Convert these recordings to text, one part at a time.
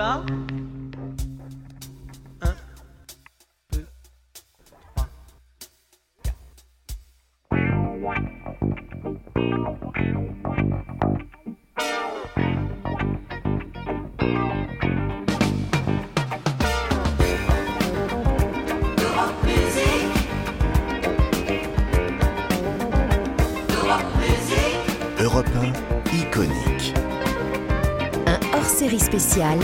va Europe 1, iconique. Un hors-série spécial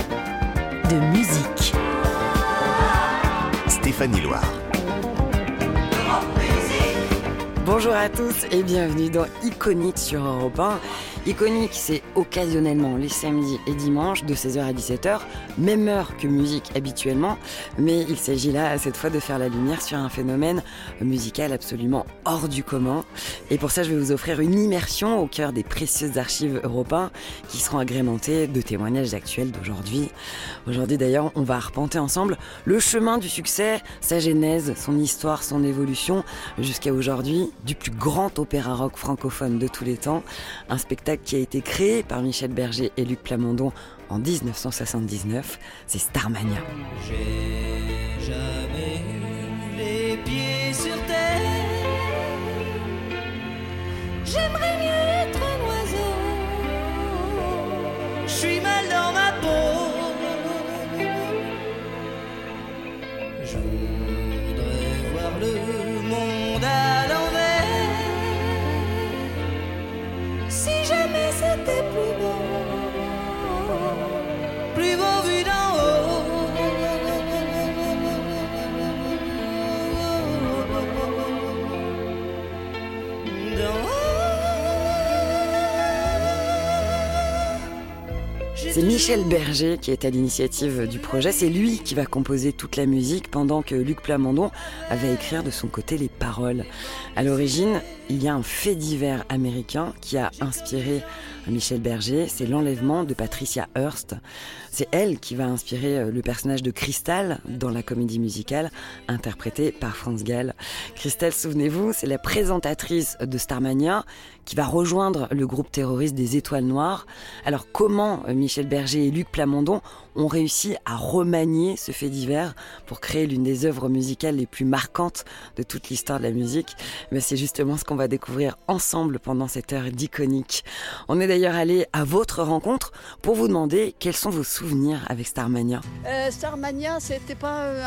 Bonjour à tous et bienvenue dans Iconique sur Europe 1. Iconique, c'est occasionnellement les samedis et dimanches de 16h à 17h, même heure que musique habituellement, mais il s'agit là cette fois de faire la lumière sur un phénomène musical absolument hors du commun. Et pour ça, je vais vous offrir une immersion au cœur des précieuses archives européennes qui seront agrémentées de témoignages actuels d'aujourd'hui. Aujourd'hui d'ailleurs, on va arpenter ensemble le chemin du succès, sa genèse, son histoire, son évolution, jusqu'à aujourd'hui, du plus grand opéra rock francophone de tous les temps, un spectacle qui a été créé par Michel Berger et Luc Plamondon en 1979, c'est Starmania. Michel Berger qui est à l'initiative du projet. C'est lui qui va composer toute la musique pendant que Luc Plamondon avait écrire de son côté les paroles. À l'origine, il y a un fait divers américain qui a inspiré Michel Berger, c'est l'enlèvement de Patricia Hearst. C'est elle qui va inspirer euh, le personnage de Crystal dans la comédie musicale interprétée par France Gall. Crystal, souvenez-vous, c'est la présentatrice de Starmania qui va rejoindre le groupe terroriste des Étoiles Noires. Alors comment euh, Michel Berger et Luc Plamondon ont réussi à remanier ce fait divers pour créer l'une des œuvres musicales les plus marquantes de toute l'histoire de la musique? Mais c'est justement ce qu'on va découvrir ensemble pendant cette heure d'iconique. On est d'ailleurs allé à votre rencontre pour vous demander quels sont vos souvenirs avec Starmania. Euh, Starmania, c'était pas euh,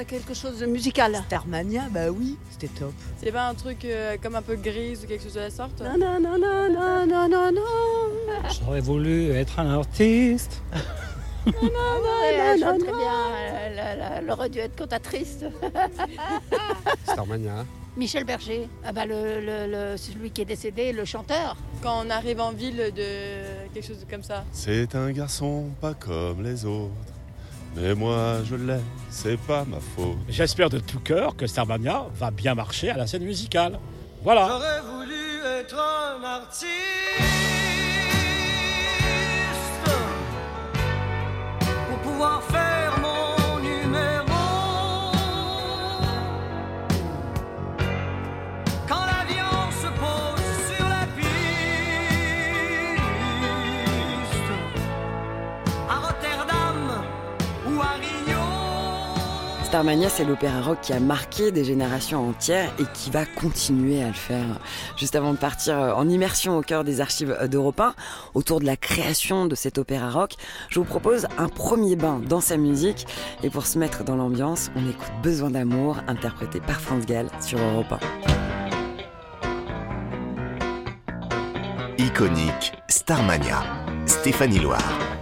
un- quelque chose de musical. Starmania, bah oui, c'était top. C'est pas un truc euh, comme un peu grise ou quelque chose de la sorte? Non, non, non, non, non, non, non, non. J'aurais voulu être un artiste. non, non, chante non. très bien, dû être cantatrice. Starmania. Michel Berger, ah bah le, le- le- celui qui est décédé, le chanteur. Quand on arrive en ville de quelque chose comme ça. C'est un garçon pas comme les autres. Mais moi je l'ai, c'est pas ma faute. J'espère de tout cœur que Starmania va bien marcher à la scène musicale. Voilà. J'aurais voulu être un artiste pour Starmania, c'est l'opéra rock qui a marqué des générations entières et qui va continuer à le faire. Juste avant de partir euh, en immersion au cœur des archives d'Europe 1, autour de la création de cet opéra rock, je vous propose un premier bain dans sa musique. Et pour se mettre dans l'ambiance, on écoute Besoin d'amour, interprété par France Gall sur Europe 1. Iconique, Starmania. Stéphanie Loire.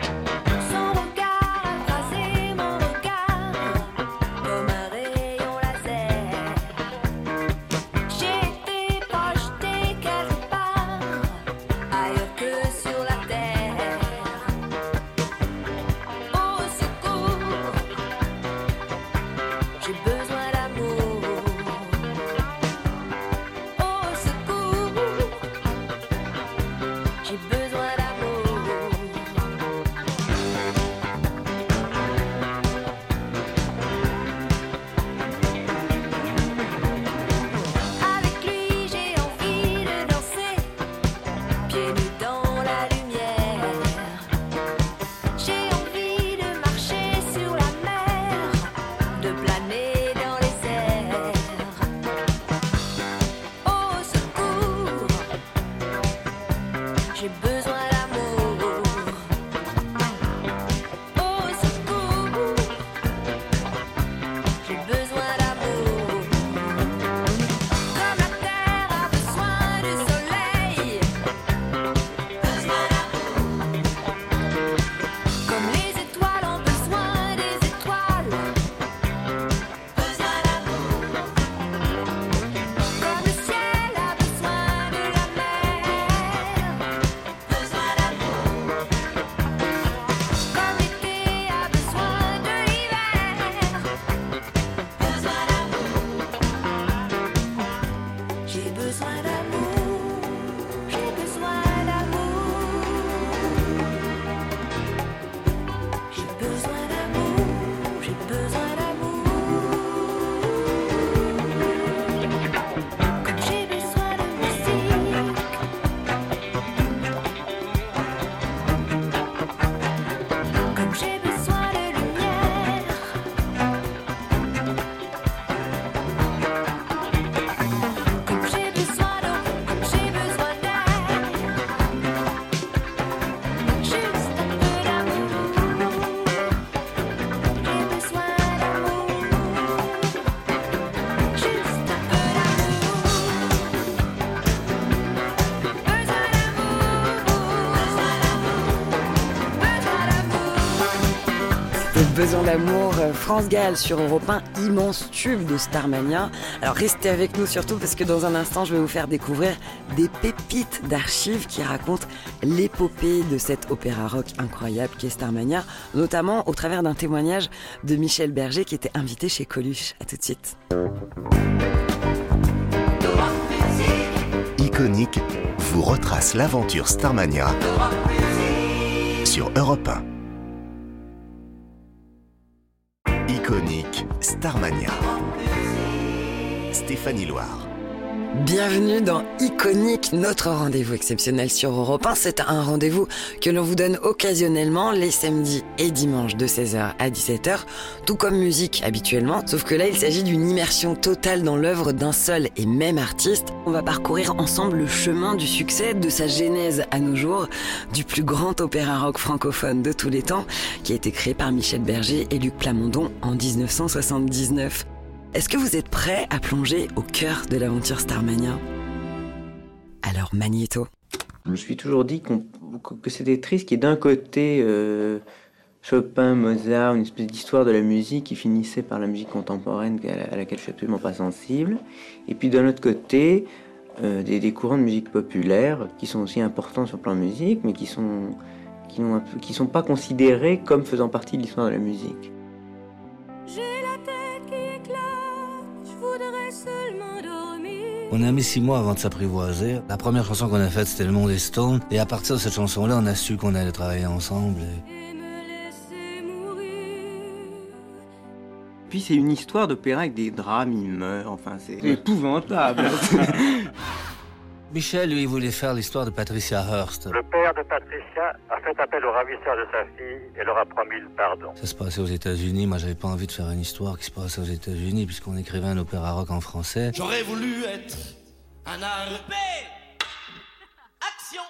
Besoin d'amour, euh, France Gall sur Europe 1, immense tube de Starmania. Alors restez avec nous surtout parce que dans un instant, je vais vous faire découvrir des pépites d'archives qui racontent l'épopée de cet opéra rock incroyable qui est Starmania, notamment au travers d'un témoignage de Michel Berger qui était invité chez Coluche. À tout de suite. Iconique vous retrace l'aventure Starmania sur Europe 1. Iconique Starmania. Stéphanie Loire. Bienvenue dans Iconique, notre rendez-vous exceptionnel sur Europe 1. C'est un rendez-vous que l'on vous donne occasionnellement les samedis et dimanches de 16h à 17h, tout comme musique habituellement, sauf que là il s'agit d'une immersion totale dans l'œuvre d'un seul et même artiste. On va parcourir ensemble le chemin du succès, de sa genèse à nos jours, du plus grand opéra rock francophone de tous les temps, qui a été créé par Michel Berger et Luc Plamondon en 1979. Est-ce que vous êtes prêts à plonger au cœur de l'aventure Starmania? Alors Magneto. Je me suis toujours dit que c'était triste qu'il y ait d'un côté euh, Chopin, Mozart, une espèce d'histoire de la musique qui finissait par la musique contemporaine à la- à laquelle je suis absolument pas sensible, et puis d'un autre côté euh, des, courants de musique populaire qui sont aussi importants sur le plan musique, mais qui sont qui sont pas considérés comme faisant partie de l'histoire de la musique. On a mis six mois avant de s'apprivoiser. La première chanson qu'on a faite, c'était Le Monde est Stone. Et à partir de cette chanson-là, on a su qu'on allait travailler ensemble. et- Et me laisser mourir. Puis c'est une histoire d'opéra avec des drames, il meurt, enfin c'est épouvantable. Michel, lui, il voulait faire l'histoire de Patricia Hearst. Le père de Patricia a fait appel au ravisseur de sa fille et leur a promis le pardon. Ça se passait aux États-Unis. Moi, j'avais pas envie de faire une histoire qui se passait aux États-Unis, puisqu'on écrivait un opéra rock en français. J'aurais voulu être un RP. Action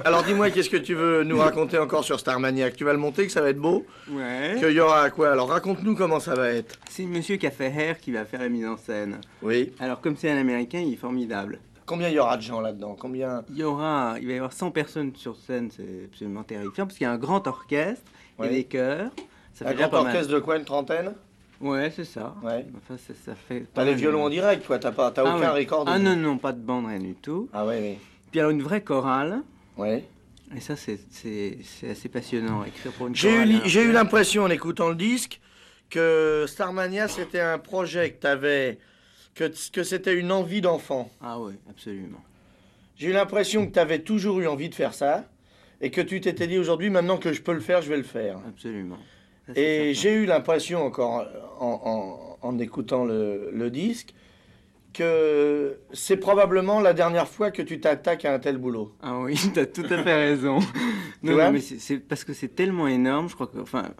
Alors dis-moi, qu'est-ce que tu veux nous raconter encore sur Starmania Que Tu vas le monter, que ça va être beau? Ouais. Qu'il y aura quoi? Alors raconte-nous comment ça va être. C'est monsieur qui a fait Hair qui va faire la mise en scène. Oui. Alors comme c'est un américain, il est formidable. Combien il y aura de gens là-dedans? Combien? Il y aura, il va y avoir 100 personnes sur scène, c'est absolument terrifiant parce qu'il y a un grand orchestre, il y Ouais. a des chœurs. Ça Un fait grand mal. orchestre de quoi Une trentaine? Ouais, c'est ça. Ouais. Enfin, ça, ça fait. T'as les violons en direct, toi T'as pas, t'as Ah aucun ouais. record Ah non, non, pas de bande, rien du tout. Ah ouais, oui. Puis alors une vraie chorale. Ouais. Et ça, c'est- assez passionnant, écrire pour une J'ai eu, chorale. li- hein. j'ai eu l'impression en écoutant le disque que Starmania c'était un projet que t'avais, que, que c'était une envie d'enfant. Ah oui, absolument. J'ai eu l'impression que t'avais toujours eu envie de faire ça et que tu t'étais dit aujourd'hui maintenant que je peux le faire, je vais le faire. Absolument. Ça, Et j'ai eu l'impression encore en, en- en écoutant le, le disque que c'est probablement la dernière fois que tu t'attaques à un tel boulot. Ah oui, t'as tout à fait raison. non, non, mais c'est parce que c'est tellement énorme, je crois que, enfin,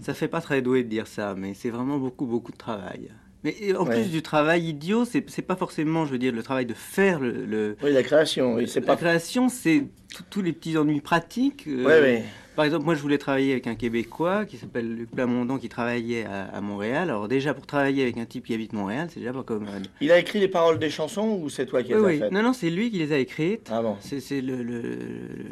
ça fait pas très doué de dire ça, mais c'est vraiment beaucoup, beaucoup de travail. Mais en Ouais. plus du travail idiot, c'est pas forcément, je veux dire, le travail de faire le. le- Oui, la création, oui, la pas. création, c'est tous les petits ennuis pratiques. euh, Ouais, ouais. Par exemple, moi, je voulais travailler avec un Québécois qui s'appelle Luc Plamondon, qui travaillait à, à Montréal. Alors déjà, pour travailler avec un type qui habite Montréal, c'est déjà pas commode. Il a écrit les paroles des chansons ou c'est toi qui les Oui, as oui. faites Non, non, c'est lui qui les a écrites. Ah bon C'est c'est le- le-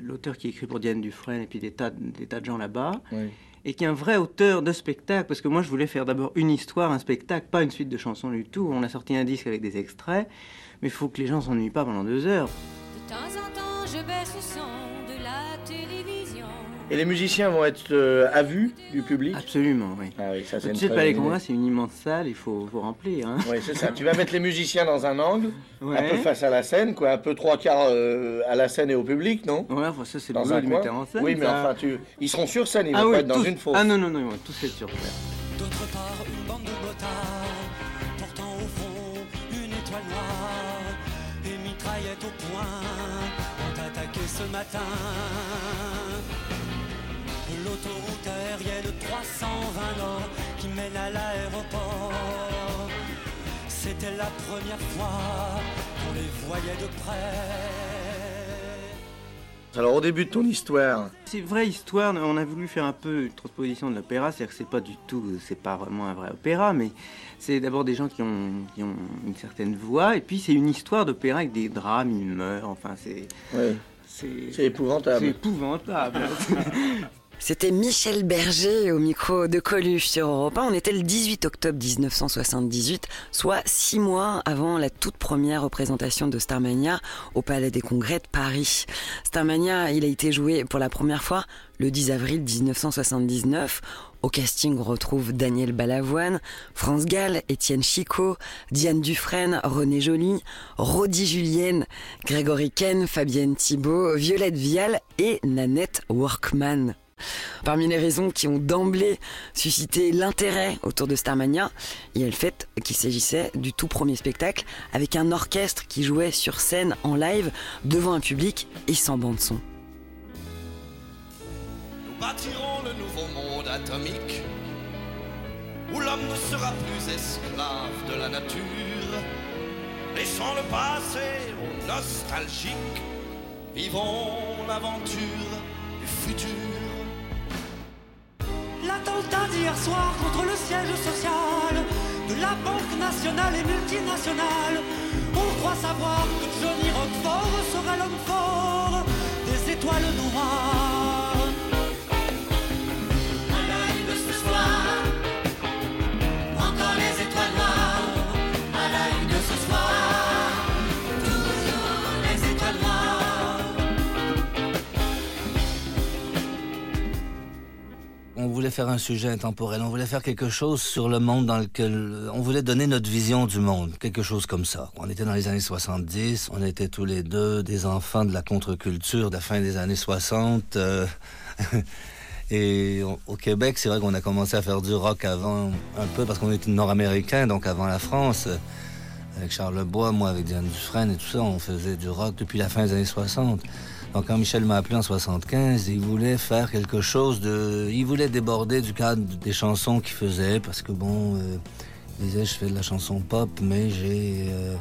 l'auteur qui écrit pour Diane Dufresne et puis des tas, de- des tas de gens là-bas. Oui. Et qui est un vrai auteur de spectacle. Parce que moi, je voulais faire d'abord une histoire, un spectacle, pas une suite de chansons du tout. On a sorti un disque avec des extraits. Mais il faut que les gens s'ennuient pas pendant deux heures. De temps en temps, je baisse le son de la télévision. Et les musiciens vont être euh, à vue du public Absolument, oui. Ah oui, ça c'est Tu sais, le Palais Congrès, c'est une immense salle, il faut, faut remplir. Hein. Oui, c'est ça. Tu vas mettre les musiciens dans un angle, Ouais. un peu face à la scène, quoi, un peu trois quarts euh, à la scène et au public, non? Ouais, enfin, ça, c'est le Dans boulot un du metteur en scène. Oui, mais ça. enfin, tu... ils seront sur scène, ils vont ah pas oui, être dans tous. une fosse. Ah non, non, non, ils vont tous être sur scène. D'autre part, une bande de motards, portant au fond une étoile noire et mitraillette au poing, ont attaqué ce matin. L'autoroute aérienne 320 Nord qui mène à l'aéroport. C'était la première fois qu'on les voyait de près. Alors, au début de ton histoire, C'est une vraie histoire, on a voulu faire un peu une transposition de l'opéra, c'est-à-dire que c'est pas du tout, c'est pas vraiment un vrai opéra, mais c'est d'abord des gens qui ont, qui ont une certaine voix, et puis c'est une histoire d'opéra avec des drames, ils meurent, enfin C'est c'est épouvantable. c'est épouvantable. C'était Michel Berger au micro de Coluche sur Europe 1. On était le 18 octobre 1978, soit six mois avant la toute première représentation de Starmania au Palais des Congrès de Paris. Starmania, il a été joué pour la première fois le 10 avril 1979. Au casting, on retrouve Daniel Balavoine, France Gall, Étienne Chicot, Diane Dufresne, René Joly, Rodi Julienne, Grégory Ken, Fabienne Thibault, Violette Vial et Nanette Workman. Parmi les raisons qui ont d'emblée suscité l'intérêt autour de Starmania, il y a le fait qu'il s'agissait du tout premier spectacle avec un orchestre qui jouait sur scène en live devant un public et sans bande son. Nous bâtirons le nouveau monde atomique où l'homme ne sera plus esclave de la nature. Laissons le passé aux nostalgiques, vivons l'aventure du futur. L'attentat d'hier soir contre le siège social de la Banque nationale et multinationale. On croit savoir que Johnny Roquefort sera l'homme fort des étoiles noires. Voulait faire un sujet intemporel, on voulait faire quelque chose sur le monde dans lequel on voulait donner notre vision du monde, quelque chose comme ça. On était dans les années 70, on était tous les deux des enfants de la contre-culture de la fin des années 60. euh, et on- au Québec, c'est vrai qu'on a commencé à faire du rock avant un peu parce qu'on était nord-américain, donc avant la France. Avec Charles Bois, moi avec Diane Dufresne et tout ça, on faisait du rock depuis la fin des années 60. Donc quand Michel m'a appelé en 75, il voulait faire quelque chose de... Il voulait déborder du cadre des chansons qu'il faisait, parce que bon, euh, il disait je fais de la chanson pop, mais j'ai... euh,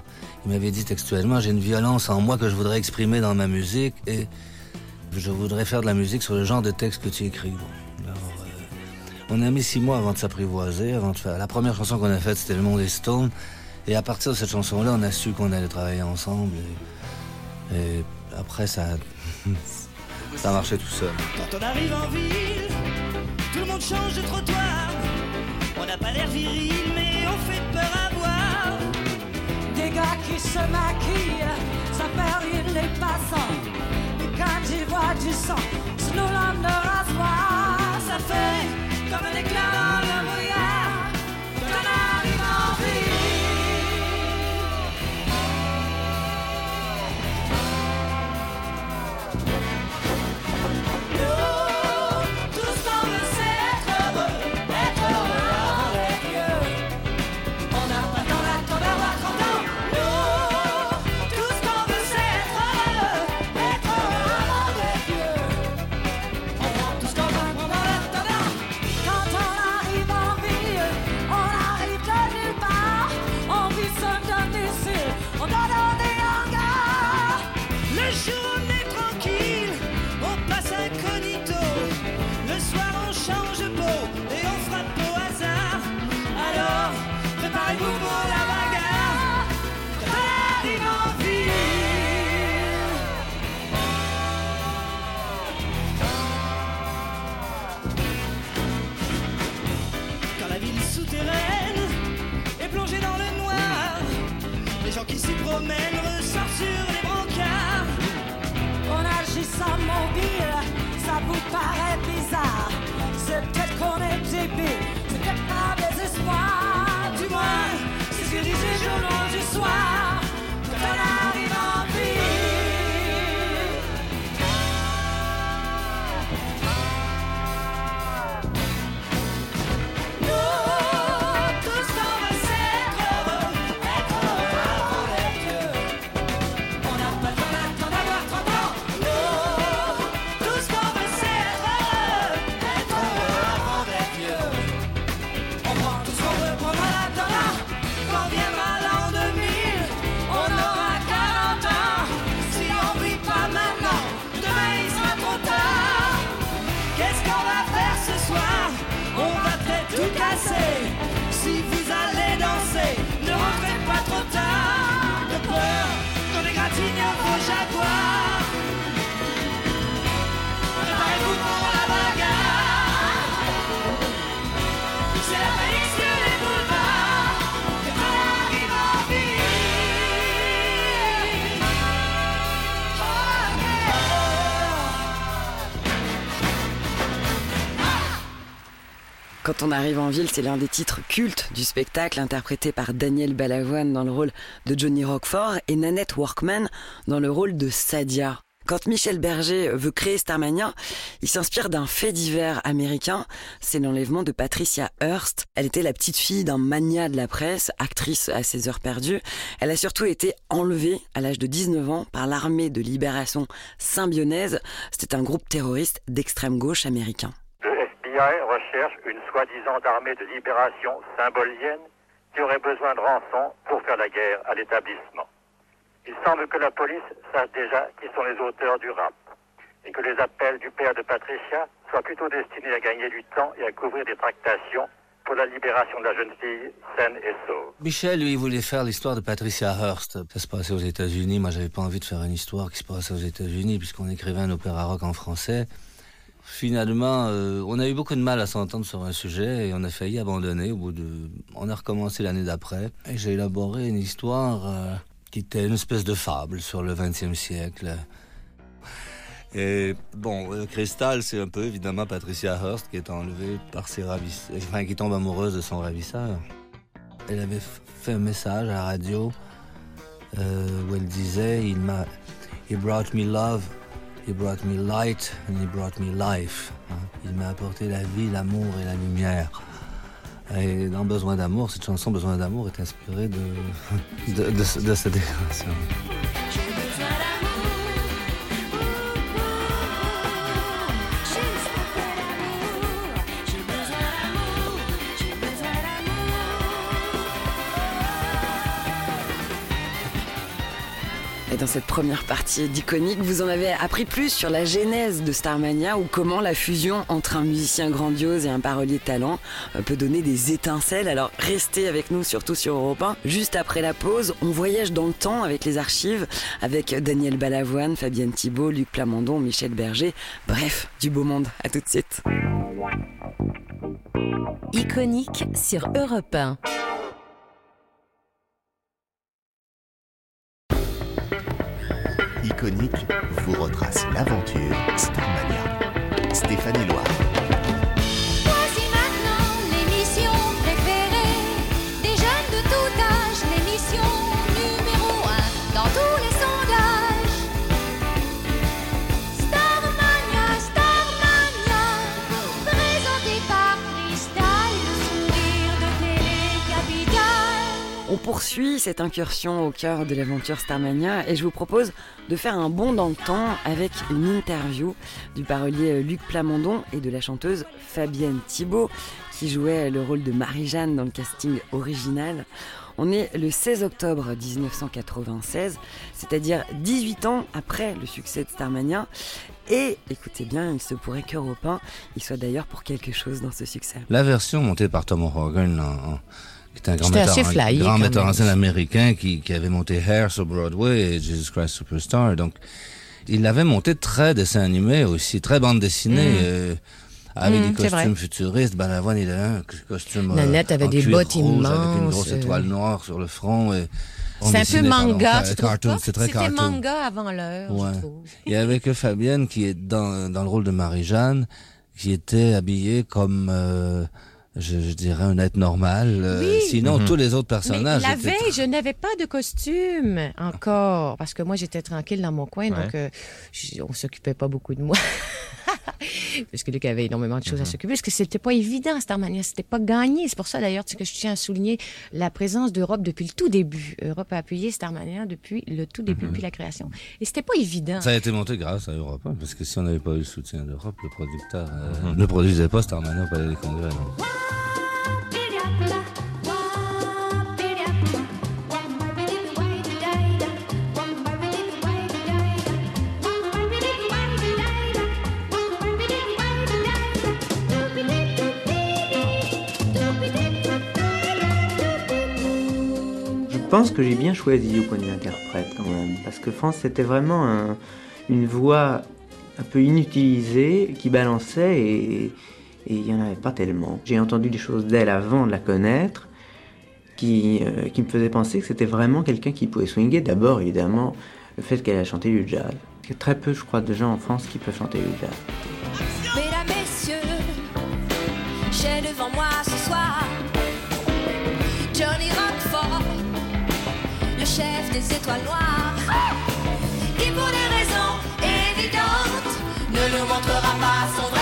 il m'avait dit textuellement, j'ai une violence en moi que je voudrais exprimer dans ma musique, et je voudrais faire de la musique sur le genre de texte que tu écris. Bon, euh, on a mis six mois avant de s'apprivoiser, avant de faire... La première chanson qu'on a faite, c'était Le Monde est Stone, et à partir de cette chanson-là, on a su qu'on allait travailler ensemble, et, après, ça... ça marchait tout seul. Quand on arrive en ville, tout le monde change de trottoir. On n'a pas l'air viril, mais on fait peur à voir. Des gars qui se maquillent, ça fait rire les passants. Et quand ils voient du sang, nos lames de rasoir, ça fait comme un éclair dans le brouillard. Quand on arrive en ville, c'est l'un des titres cultes du spectacle, interprété par Daniel Balavoine dans le rôle de Johnny Roquefort et Nanette Workman dans le rôle de Sadia. Quand Michel Berger veut créer Starmania, il s'inspire d'un fait divers américain, c'est l'enlèvement de Patricia Hearst. Elle était la petite fille d'un mania de la presse, actrice à ses heures perdues. Elle a surtout été enlevée à l'âge de 19 ans par l'armée de libération symbionnaise. C'était un groupe terroriste d'extrême gauche américain. FBI recherche une soi-disant armée de libération symbolienne qui aurait besoin de rançon pour faire la guerre à l'établissement. Il semble que la police sache déjà qui sont les auteurs du rap et que les appels du père de Patricia soient plutôt destinés à gagner du temps et à couvrir des tractations pour la libération de la jeune fille saine et sauve. Michel, lui, voulait faire l'histoire de Patricia Hearst. Ça se passait aux États-Unis. Moi, j'avais pas envie de faire une histoire qui se passait aux États-Unis, puisqu'on écrivait un opéra rock en français. Finalement, euh, on a eu beaucoup de mal à s'entendre sur un sujet et on a failli abandonner. Au bout de, on a recommencé l'année d'après et j'ai élaboré une histoire euh, qui était une espèce de fable sur le XXe siècle. Et bon, euh, Crystal, c'est un peu évidemment Patricia Hearst qui est enlevée par ses ravisseurs, enfin qui tombe amoureuse de son ravisseur. Elle avait fait un message à la radio où elle disait il m'a, he brought me love, he brought me light and he brought me life. hein. Il m'a apporté la vie, l'amour et la lumière. Et dans Besoin d'amour, cette chanson Besoin d'amour est inspirée de, de, de, ce- de cette déclaration. Dans cette première partie d'Iconique, vous en avez appris plus sur la genèse de Starmania ou comment la fusion entre un musicien grandiose et un parolier talent euh, peut donner des étincelles. Alors restez avec nous, surtout sur Europe 1. Juste après la pause, on voyage dans le temps avec les archives, avec Daniel Balavoine, Fabienne Thibault, Luc Plamondon, Michel Berger. Bref, du beau monde. À tout de suite. Iconique sur Europe 1. Iconique vous retrace l'aventure Starmania. Stéphanie Loire. Poursuit cette incursion au cœur de l'aventure Starmania et je vous propose de faire un bond dans le temps avec une interview du parolier Luc Plamondon et de la chanteuse Fabienne Thibault qui jouait le rôle de Marie-Jeanne dans le casting original. On est le 16 octobre 1996, c'est-à-dire 18 ans après le succès de Starmania. Et écoutez bien, il se pourrait qu'Europe 1 il soit d'ailleurs pour quelque chose dans ce succès. La version montée par Tom en- qui est un grand C'était metteur, assez grand metteur en scène américain qui, qui avait monté Hair sur Broadway et Jesus Christ Superstar. Donc, il l'avait monté très dessin animé aussi, très bande dessinée. Mm. euh, avec Mm, des costumes futuristes, Balavoine il avait un costume euh, Nanette avait en des cuir bottes rouge avec une immenses, grosse euh. étoile noire sur le front. et- C'est un peu manga, pas? C'est très C'était cartoon. manga avant l'heure, Ouais. je trouve. Et avec Fabienne qui est dans, dans le rôle de Marie-Jeanne, qui était habillée comme, euh, je, je dirais, un être normal. euh, Oui. Sinon, Mhm. tous les autres Mais personnages. la étaient veille, je n'avais pas de costume encore, parce que moi, j'étais tranquille dans mon coin, donc euh, je- on s'occupait pas beaucoup de moi. parce que Luc avait énormément de choses à s'occuper, parce que c'était pas évident, Starmania, c'était pas gagné. C'est pour ça, d'ailleurs, que je tiens à souligner la présence d'Europe depuis le tout début. Europe a appuyé Starmania depuis le tout début, depuis la création. Et c'était pas évident. Ça a été monté grâce à Europe 1, parce que si on n'avait pas eu le soutien d'Europe, le producteur euh, ne produisait pas Starmania au Palais des Congrès. Pense que j'ai bien choisi au point de vue interprète quand même, parce que France c'était vraiment un- une voix un peu inutilisée qui balançait et et il n'y en avait pas tellement. J'ai entendu des choses d'elle avant de la connaître qui, euh, qui me faisaient penser que c'était vraiment quelqu'un qui pouvait swinguer. D'abord évidemment le fait qu'elle a chanté du jazz. Il y a très peu je crois de gens en France qui peuvent chanter du jazz. Des étoiles noires, qui pour des raisons évidentes ne nous montrera pas son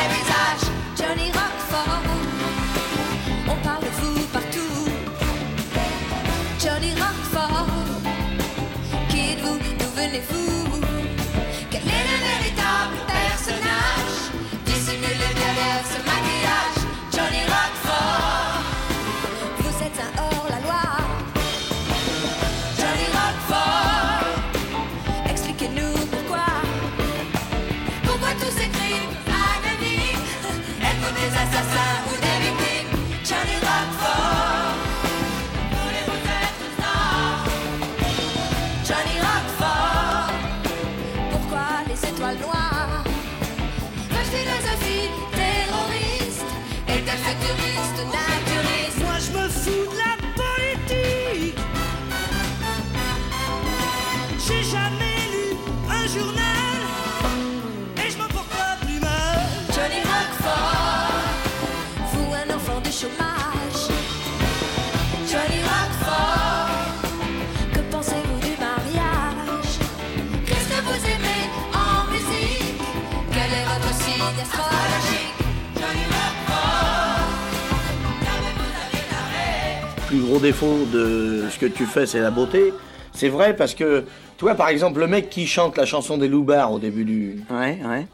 plus gros défaut de ce que tu fais, c'est la beauté. C'est vrai parce que, toi, par exemple, le mec qui chante la chanson des loupards au début du. Ouais, ouais.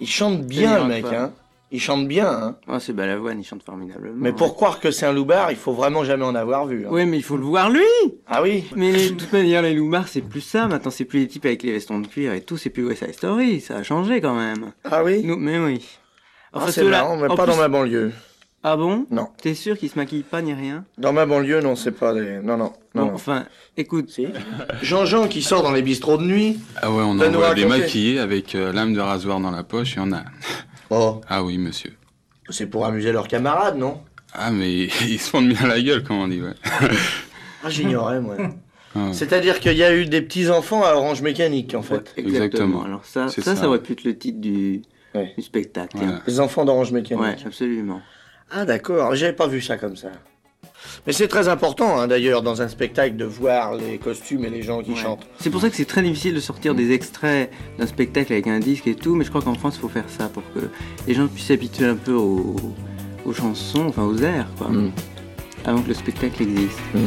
Il chante bien, le mec, hein. Il chante bien, hein. Oh, c'est Balavoine, il chante formidablement. Mais pour croire que c'est un loupard, il faut vraiment jamais en avoir vu. hein. Oui, mais il faut le voir lui Ah oui Mais de toute manière, les loupards, c'est plus ça. Maintenant, c'est plus les types avec les vestons de cuir et tout. C'est plus West Side Story. Ça a changé quand même. Ah oui Nous, Mais oui. Ah, c'est ceux-là- marrant, mais en pas plus- dans ma banlieue. Ah bon Non. T'es sûr qu'ils se maquillent pas ni rien Dans ma banlieue, non, c'est pas des. Non, non. non, Bon, non. enfin, écoute. Jean-Jean qui sort dans les bistrots de nuit. Ah ouais, on Va nous envoie des maquillés avec euh, lame de rasoir dans la poche, il y en a. Oh. Ah oui, monsieur. C'est pour amuser leurs camarades, non Ah, mais ils se font bien la gueule, comme on dit, ouais. Ah, j'ignorais, moi. Ah. C'est-à-dire qu'il y a eu des petits-enfants à Orange Mécanique, en fait. Exactement. Alors ça, C'est ça, ça, ça. aurait pu être le titre du, du spectacle. Voilà. Les enfants d'Orange Mécanique. Ouais, absolument. Ah d'accord, j'avais pas vu ça comme ça. Mais c'est très important hein, d'ailleurs dans un spectacle de voir les costumes et les gens qui Ouais. chantent. C'est pour ça que c'est très difficile de sortir des extraits d'un spectacle avec un disque et tout, mais je crois qu'en France, il faut faire ça pour que les gens puissent s'habituer un peu aux, aux chansons, enfin aux airs, quoi, Mm. avant que le spectacle existe. Pour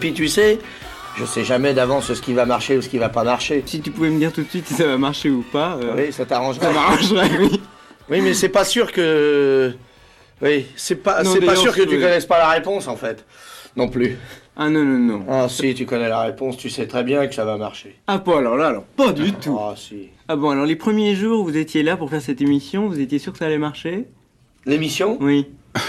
puis tu sais, je sais jamais d'avance ce qui va marcher ou ce qui va pas marcher. Si tu pouvais me dire tout de suite si ça va marcher ou pas. euh, Oui, ça t'arrangerait. Ça m'arrangerait, oui. Oui, mais c'est pas sûr que. Oui, c'est pas, Non, c'est pas sûr que tu connaisses pas la réponse en fait. Non plus. Ah non, non, non. Ah si, tu connais la réponse, tu sais très bien que ça va marcher. Ah pas alors là, alors pas du tout. Ah si. Ah bon, alors les premiers jours, vous étiez là pour faire cette émission, vous étiez sûr que ça allait marcher? L'émission? Oui.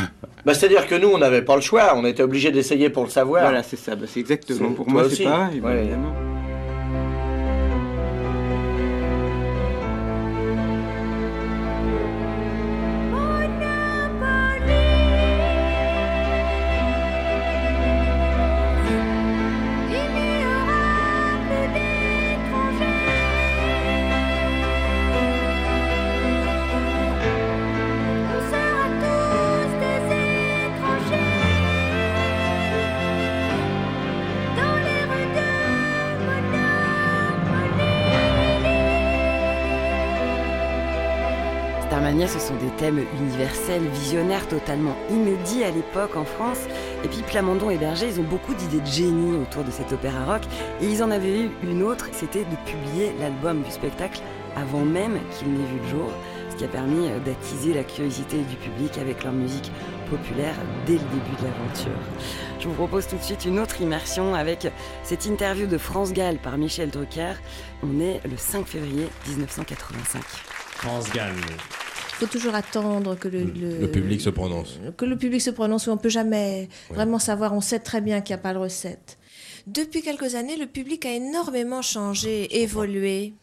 Bah, c'est-à-dire que nous, on n'avait pas le choix, on était obligé d'essayer pour le savoir. Voilà, c'est ça, bah, c'est exactement. Pour moi, aussi. c'est pareil, bah, Ouais. évidemment. Starmania, ce sont des thèmes universels, visionnaires, totalement inédits à l'époque en France. Et puis Plamondon et Berger, ils ont beaucoup d'idées de génie autour de cet opéra rock. Et ils en avaient eu une autre, c'était de publier l'album du spectacle avant même qu'il n'ait vu le jour. Ce qui a permis euh, d'attiser la curiosité du public avec leur musique populaire dès le début de l'aventure. Je vous propose tout de suite une autre immersion avec cette interview de France Gall par Michel Drucker. On est le 5 février 1985. France Gall. Il faut toujours attendre que le, Le public se prononce. que le public se prononce. On ne peut jamais vraiment savoir. On sait très bien qu'il n'y a pas de recette. Depuis quelques années, le public a énormément changé, évolué.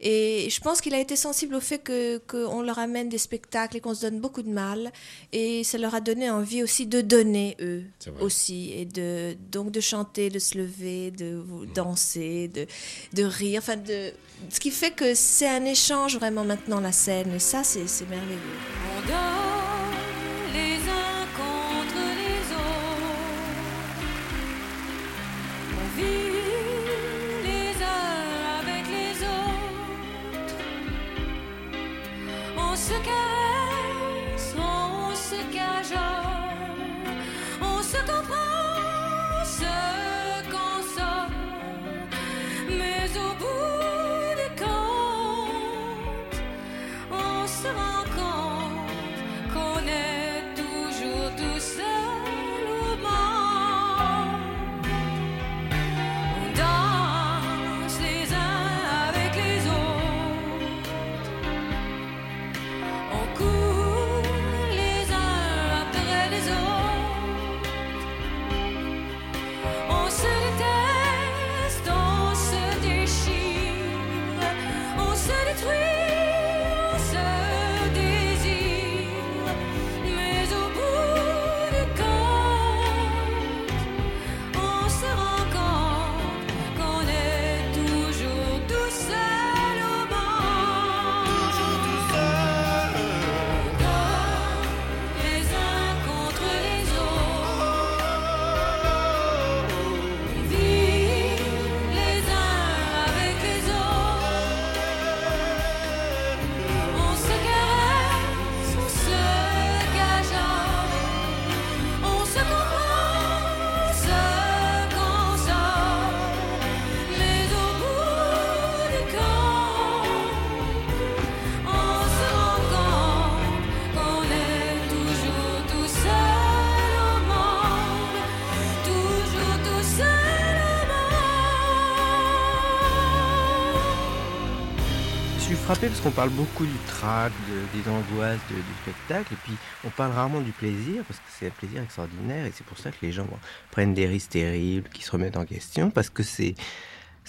Et je pense qu'il a été sensible au fait que qu'on leur amène des spectacles et qu'on se donne beaucoup de mal. Et ça leur a donné envie aussi de donner, eux aussi. Et de, donc de chanter, de se lever, de vous- danser, de, de rire. Enfin, de, ce qui fait que c'est un échange vraiment maintenant, la scène. Et ça, c'est c'est merveilleux. On dort se caresse, on se cajole. On se comprend, se console. Mais au bout frappé parce qu'on parle beaucoup du trac, de- des angoisses du spectacle, et puis on parle rarement du plaisir, parce que c'est un plaisir extraordinaire, et c'est pour ça que les gens prennent des risques terribles, qui se remettent en question, parce que c'est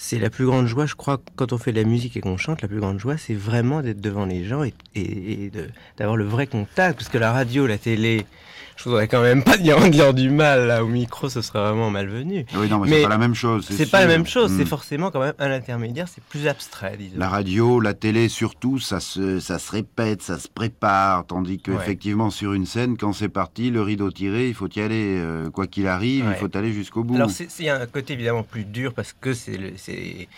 c'est la plus grande joie, je crois, quand on fait de la musique et qu'on chante, la plus grande joie, c'est vraiment d'être devant les gens et, et- et d'avoir le vrai contact, parce que la radio, la télé, je voudrais quand même pas dire, dire du mal là au micro, ce serait vraiment malvenu. Oui, non, mais c'est pas la même chose, c'est pas la même chose, c'est Mm. forcément quand même un intermédiaire, c'est plus abstrait, disons. La radio, la télé, surtout, ça se, ça se répète, ça se prépare, tandis que Ouais. effectivement sur une scène, quand c'est parti, le rideau tiré, il faut y aller, euh, quoi qu'il arrive, Ouais. il faut aller jusqu'au bout. Alors c'est c'est un côté évidemment plus dur parce que c'est le- c'est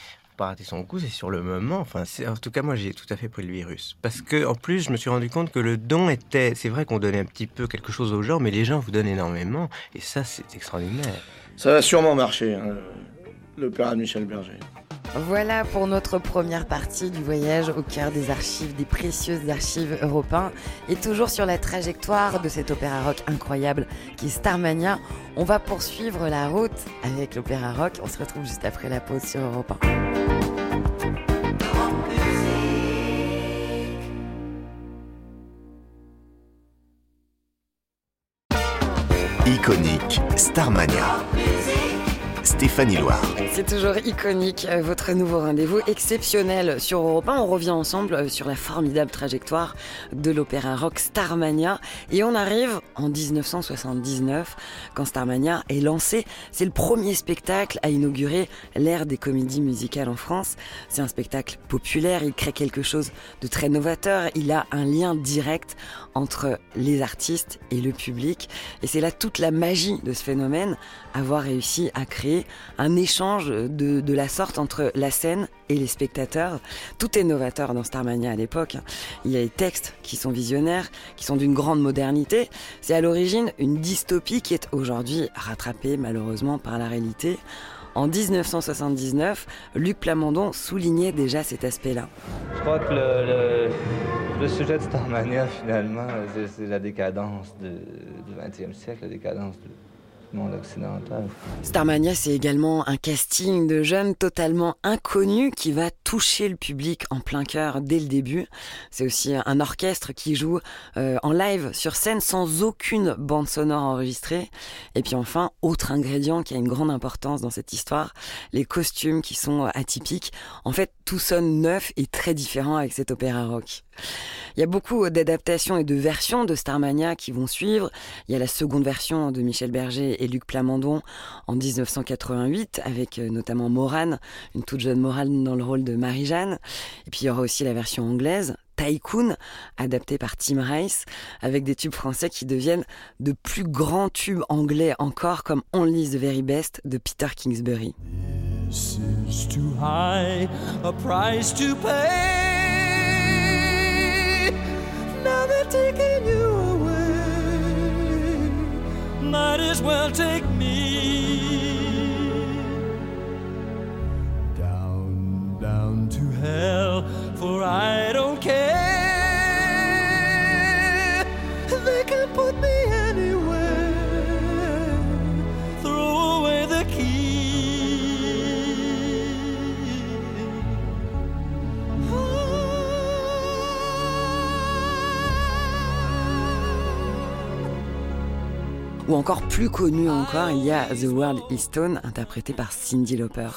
pas rater son coup, c'est sur le moment. Enfin, en tout cas, moi, j'ai tout à fait pris le virus. Parce que, en plus, je me suis rendu compte que le don était. C'est vrai qu'on donnait un petit peu quelque chose aux gens, mais les gens vous donnent énormément. Et ça, c'est extraordinaire. Ça va sûrement marcher, hein, l'opéra de Michel Berger. Voilà pour notre première partie du voyage au cœur des archives, des précieuses archives européens. Et toujours sur la trajectoire de cet opéra rock incroyable qui est Starmania, on va poursuivre la route avec l'opéra rock. On se retrouve juste après la pause sur Europe 1. Iconique, Starmania. Stéphanie Loire. C'est toujours iconique, euh, votre nouveau rendez-vous exceptionnel sur Europe 1. On revient ensemble euh, sur la formidable trajectoire de l'opéra rock Starmania. Et on arrive en 1979, quand Starmania est lancé. C'est le premier spectacle à inaugurer l'ère des comédies musicales en France. C'est un spectacle populaire, il crée quelque chose de très novateur. Il a un lien direct entre les artistes et le public. Et c'est là toute la magie de ce phénomène, avoir réussi à créer un échange de, de la sorte entre la scène et les spectateurs. Tout est novateur dans Starmania à l'époque. Il y a les textes qui sont visionnaires, qui sont d'une grande modernité. C'est à l'origine une dystopie qui est aujourd'hui rattrapée malheureusement par la réalité. En 1979, Luc Plamondon soulignait déjà cet aspect-là. Je crois que le, sujet de Starmania, finalement, c'est- la décadence de- du 20e siècle, la décadence du Starmania, c'est également un casting de jeunes totalement inconnus qui va toucher le public en plein cœur dès le début. C'est aussi un orchestre qui joue euh, en live sur scène sans aucune bande sonore enregistrée. Et puis enfin, autre ingrédient qui a une grande importance dans cette histoire, les costumes qui sont atypiques. En fait, tout sonne neuf et très différent avec cet opéra rock. Il y a beaucoup d'adaptations et de versions de Starmania qui vont suivre. Il y a la seconde version de Michel Berger et Luc Plamondon en 1988 avec euh, notamment Morane, une toute jeune Morane dans le rôle de Marie-Jeanne. Et puis il y aura aussi la version anglaise. Tycoon, adaptée par Tim Rice, avec des tubes français qui deviennent de plus grands tubes anglais encore, comme Only the Very Best de Peter Kingsbury. This is too high a price to pay. Taking you away. Might as well take me down, down to hell, for I don't care. Ou encore plus connu encore, il y a The World Is Stone, interprété par Cindy Lauper.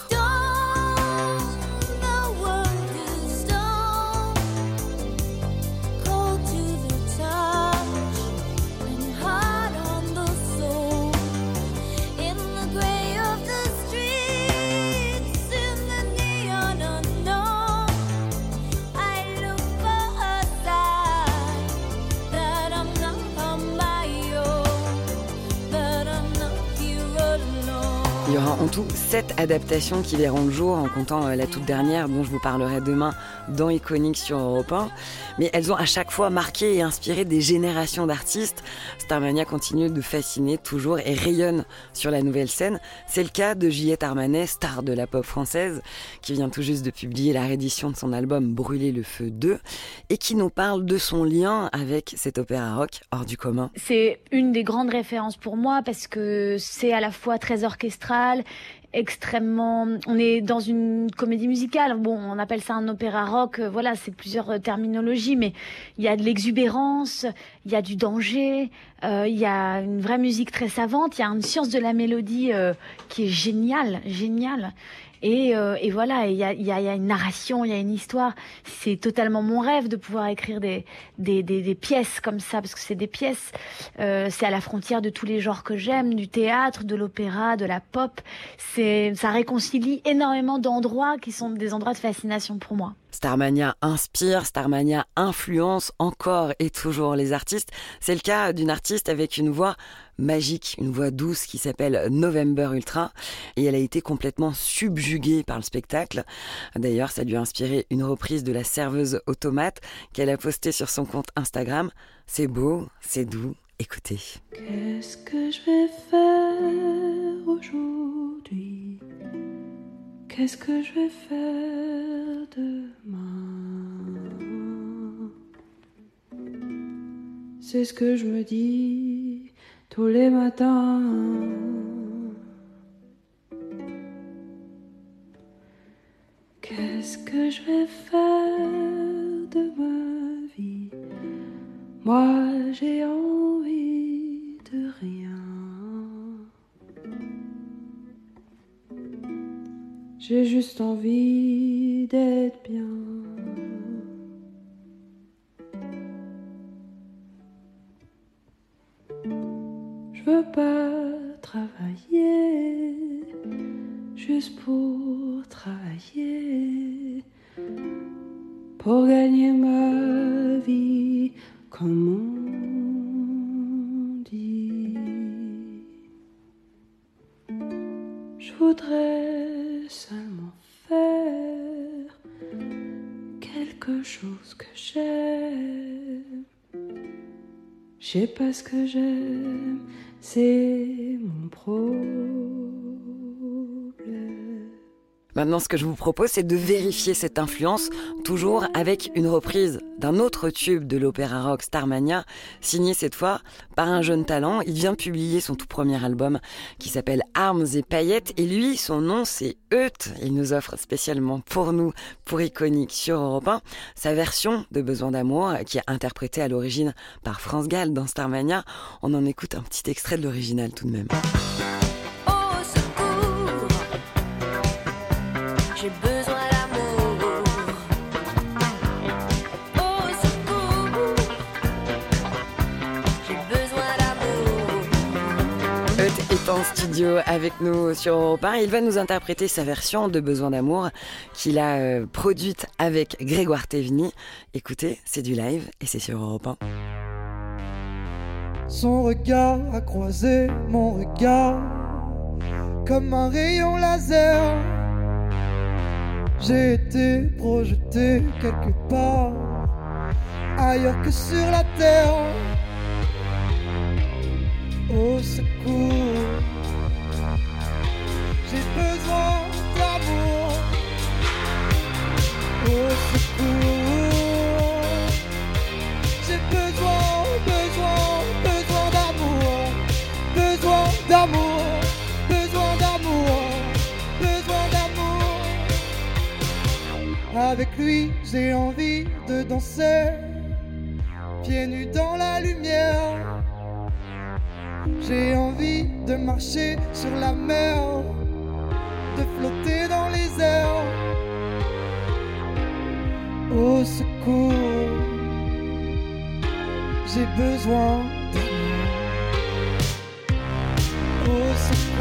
Adaptations qui verront le jour, en comptant euh, la toute dernière dont je vous parlerai demain dans Iconic sur Europe 1. Mais elles ont à chaque fois marqué et inspiré des générations d'artistes. Starmania continue de fasciner toujours et rayonne sur la nouvelle scène. C'est le cas de Juliette Armanet, star de la pop française, qui vient tout juste de publier la réédition de son album Brûler le feu 2 et qui nous parle de son lien avec cet opéra rock hors du commun. C'est une des grandes références pour moi parce que c'est à la fois très orchestral, extrêmement. On est dans une comédie musicale. Bon, on appelle ça un opéra rock. euh, Voilà, c'est plusieurs euh, terminologies, mais il y a de l'exubérance, il y a du danger, euh, il y a une vraie musique très savante, il y a une science de la mélodie qui est géniale, géniale. Et, euh, et voilà, il y a, une narration, il y a une histoire. C'est totalement mon rêve de pouvoir écrire des, pièces comme ça, parce que c'est des pièces. Euh, c'est à la frontière de tous les genres que j'aime, du théâtre, de l'opéra, de la pop. C'est, ça réconcilie énormément d'endroits qui sont des endroits de fascination pour moi. Starmania inspire, Starmania influence encore et toujours les artistes. C'est le cas d'une artiste avec une voix magique, une voix douce qui s'appelle November Ultra et elle a été complètement subjuguée par le spectacle. D'ailleurs, ça lui a inspiré une reprise de la serveuse automate qu'elle a postée sur son compte Instagram. C'est beau, c'est doux, écoutez. Qu'est-ce que je vais faire aujourd'hui? Qu'est-ce que je vais faire demain? C'est ce que je me dis tous les matins. Qu'est-ce que je vais faire de ma vie? Moi j'ai envie de rien. J'ai juste envie d'être bien. Je veux pas travailler juste pour travailler, pour gagner ma vie comme on dit. Je voudrais seulement faire quelque chose que j'aime. Je pas ce que j'aime, Maintenant, ce que je vous propose, c'est de vérifier cette influence, toujours avec une reprise d'un autre tube de l'opéra rock Starmania, signé cette fois par un jeune talent. Il vient publier son tout premier album qui s'appelle Armes et paillettes, et lui, son nom, c'est Eut. Il nous offre spécialement pour nous, pour Iconique sur Europe 1, sa version de Besoin d'amour, qui est interprétée à l'origine par France Gall dans Starmania. On en écoute un petit extrait de l'original tout de même. J'ai besoin d'amour. Au secours, j'ai besoin d'amour. Eut est en studio avec nous sur Europe 1. Il va nous interpréter sa version de Besoin d'amour qu'il a euh, produite avec Grégoire Théveny. Écoutez, c'est du live et c'est sur Europe 1. Son regard a croisé mon regard comme un rayon laser. J'ai été projeté quelque part ailleurs que sur la terre. Au secours, j'ai besoin d'amour. Au secours, Avec lui, j'ai envie de danser, pieds nus dans la lumière. J'ai envie de marcher sur la mer, de flotter dans les airs. Au secours, j'ai besoin d'amour. Au secours,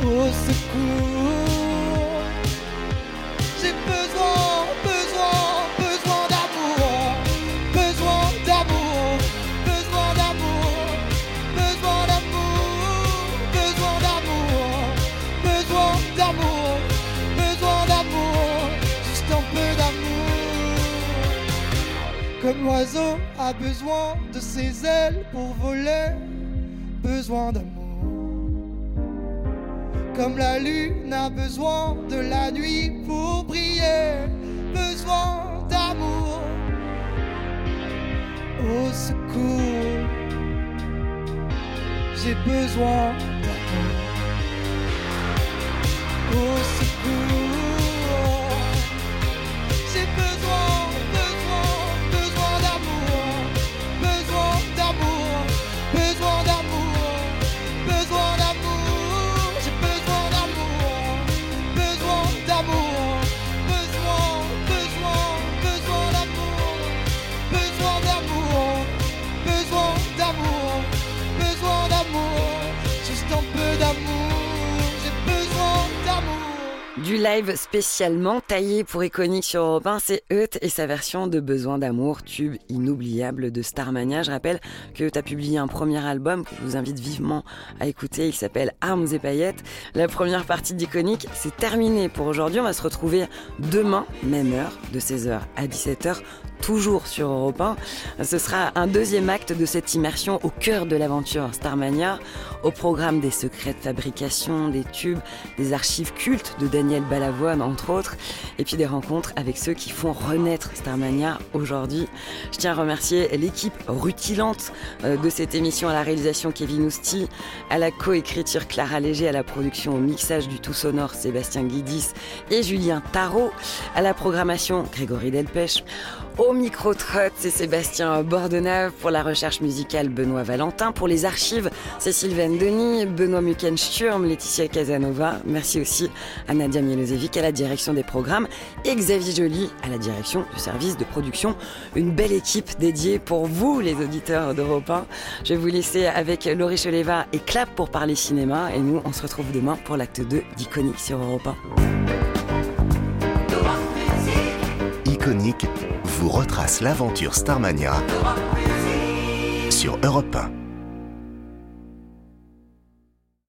Au secours, j'ai besoin, besoin, besoin d'amour. Besoin d'amour, besoin d'amour, besoin d'amour, besoin d'amour, besoin d'amour, besoin d'amour, juste un peu d'amour. Comme l'oiseau a besoin de ses ailes pour voler, besoin d'amour. Comme la lune a besoin de la nuit pour briller, besoin d'amour. Au secours, j'ai besoin d'amour. Du live spécialement taillé pour Iconique sur Europe 1, c'est Eut et sa version de Besoin d'amour, tube inoubliable de Starmania. Je rappelle que tu as publié un premier album que je vous invite vivement à écouter. Il s'appelle Armes et paillettes. La première partie d'Iconique, c'est terminé pour aujourd'hui. On va se retrouver demain, même heure, de 16h à 17h toujours sur Europe 1. Ce sera un deuxième acte de cette immersion au cœur de l'aventure Starmania, au programme des secrets de fabrication, des tubes, des archives cultes de Daniel Balavoine, entre autres, et puis des rencontres avec ceux qui font renaître Starmania aujourd'hui. Je tiens à remercier l'équipe rutilante euh, de cette émission à la réalisation Kevin Ousti, à la coécriture Clara Léger, à la production au mixage du tout sonore Sébastien Guidis et Julien Tarot, à la programmation Grégory Delpech. Au micro trot, c'est Sébastien Bordenave. Pour la recherche musicale, Benoît Valentin. Pour les archives, c'est Sylvain Denis, Benoît Muckensturm, Laetitia Casanova. Merci aussi à Nadia Mielosevic à la direction des programmes et Xavier Joly à la direction du service de production. Une belle équipe dédiée pour vous, les auditeurs d'Europe 1. Je vais vous laisser avec Laurie Choleva et Clap pour parler cinéma. Et nous, on se retrouve demain pour l'acte 2 d'Iconique sur Europe 1. Iconique vous retrace l'aventure Starmania sur Europe 1.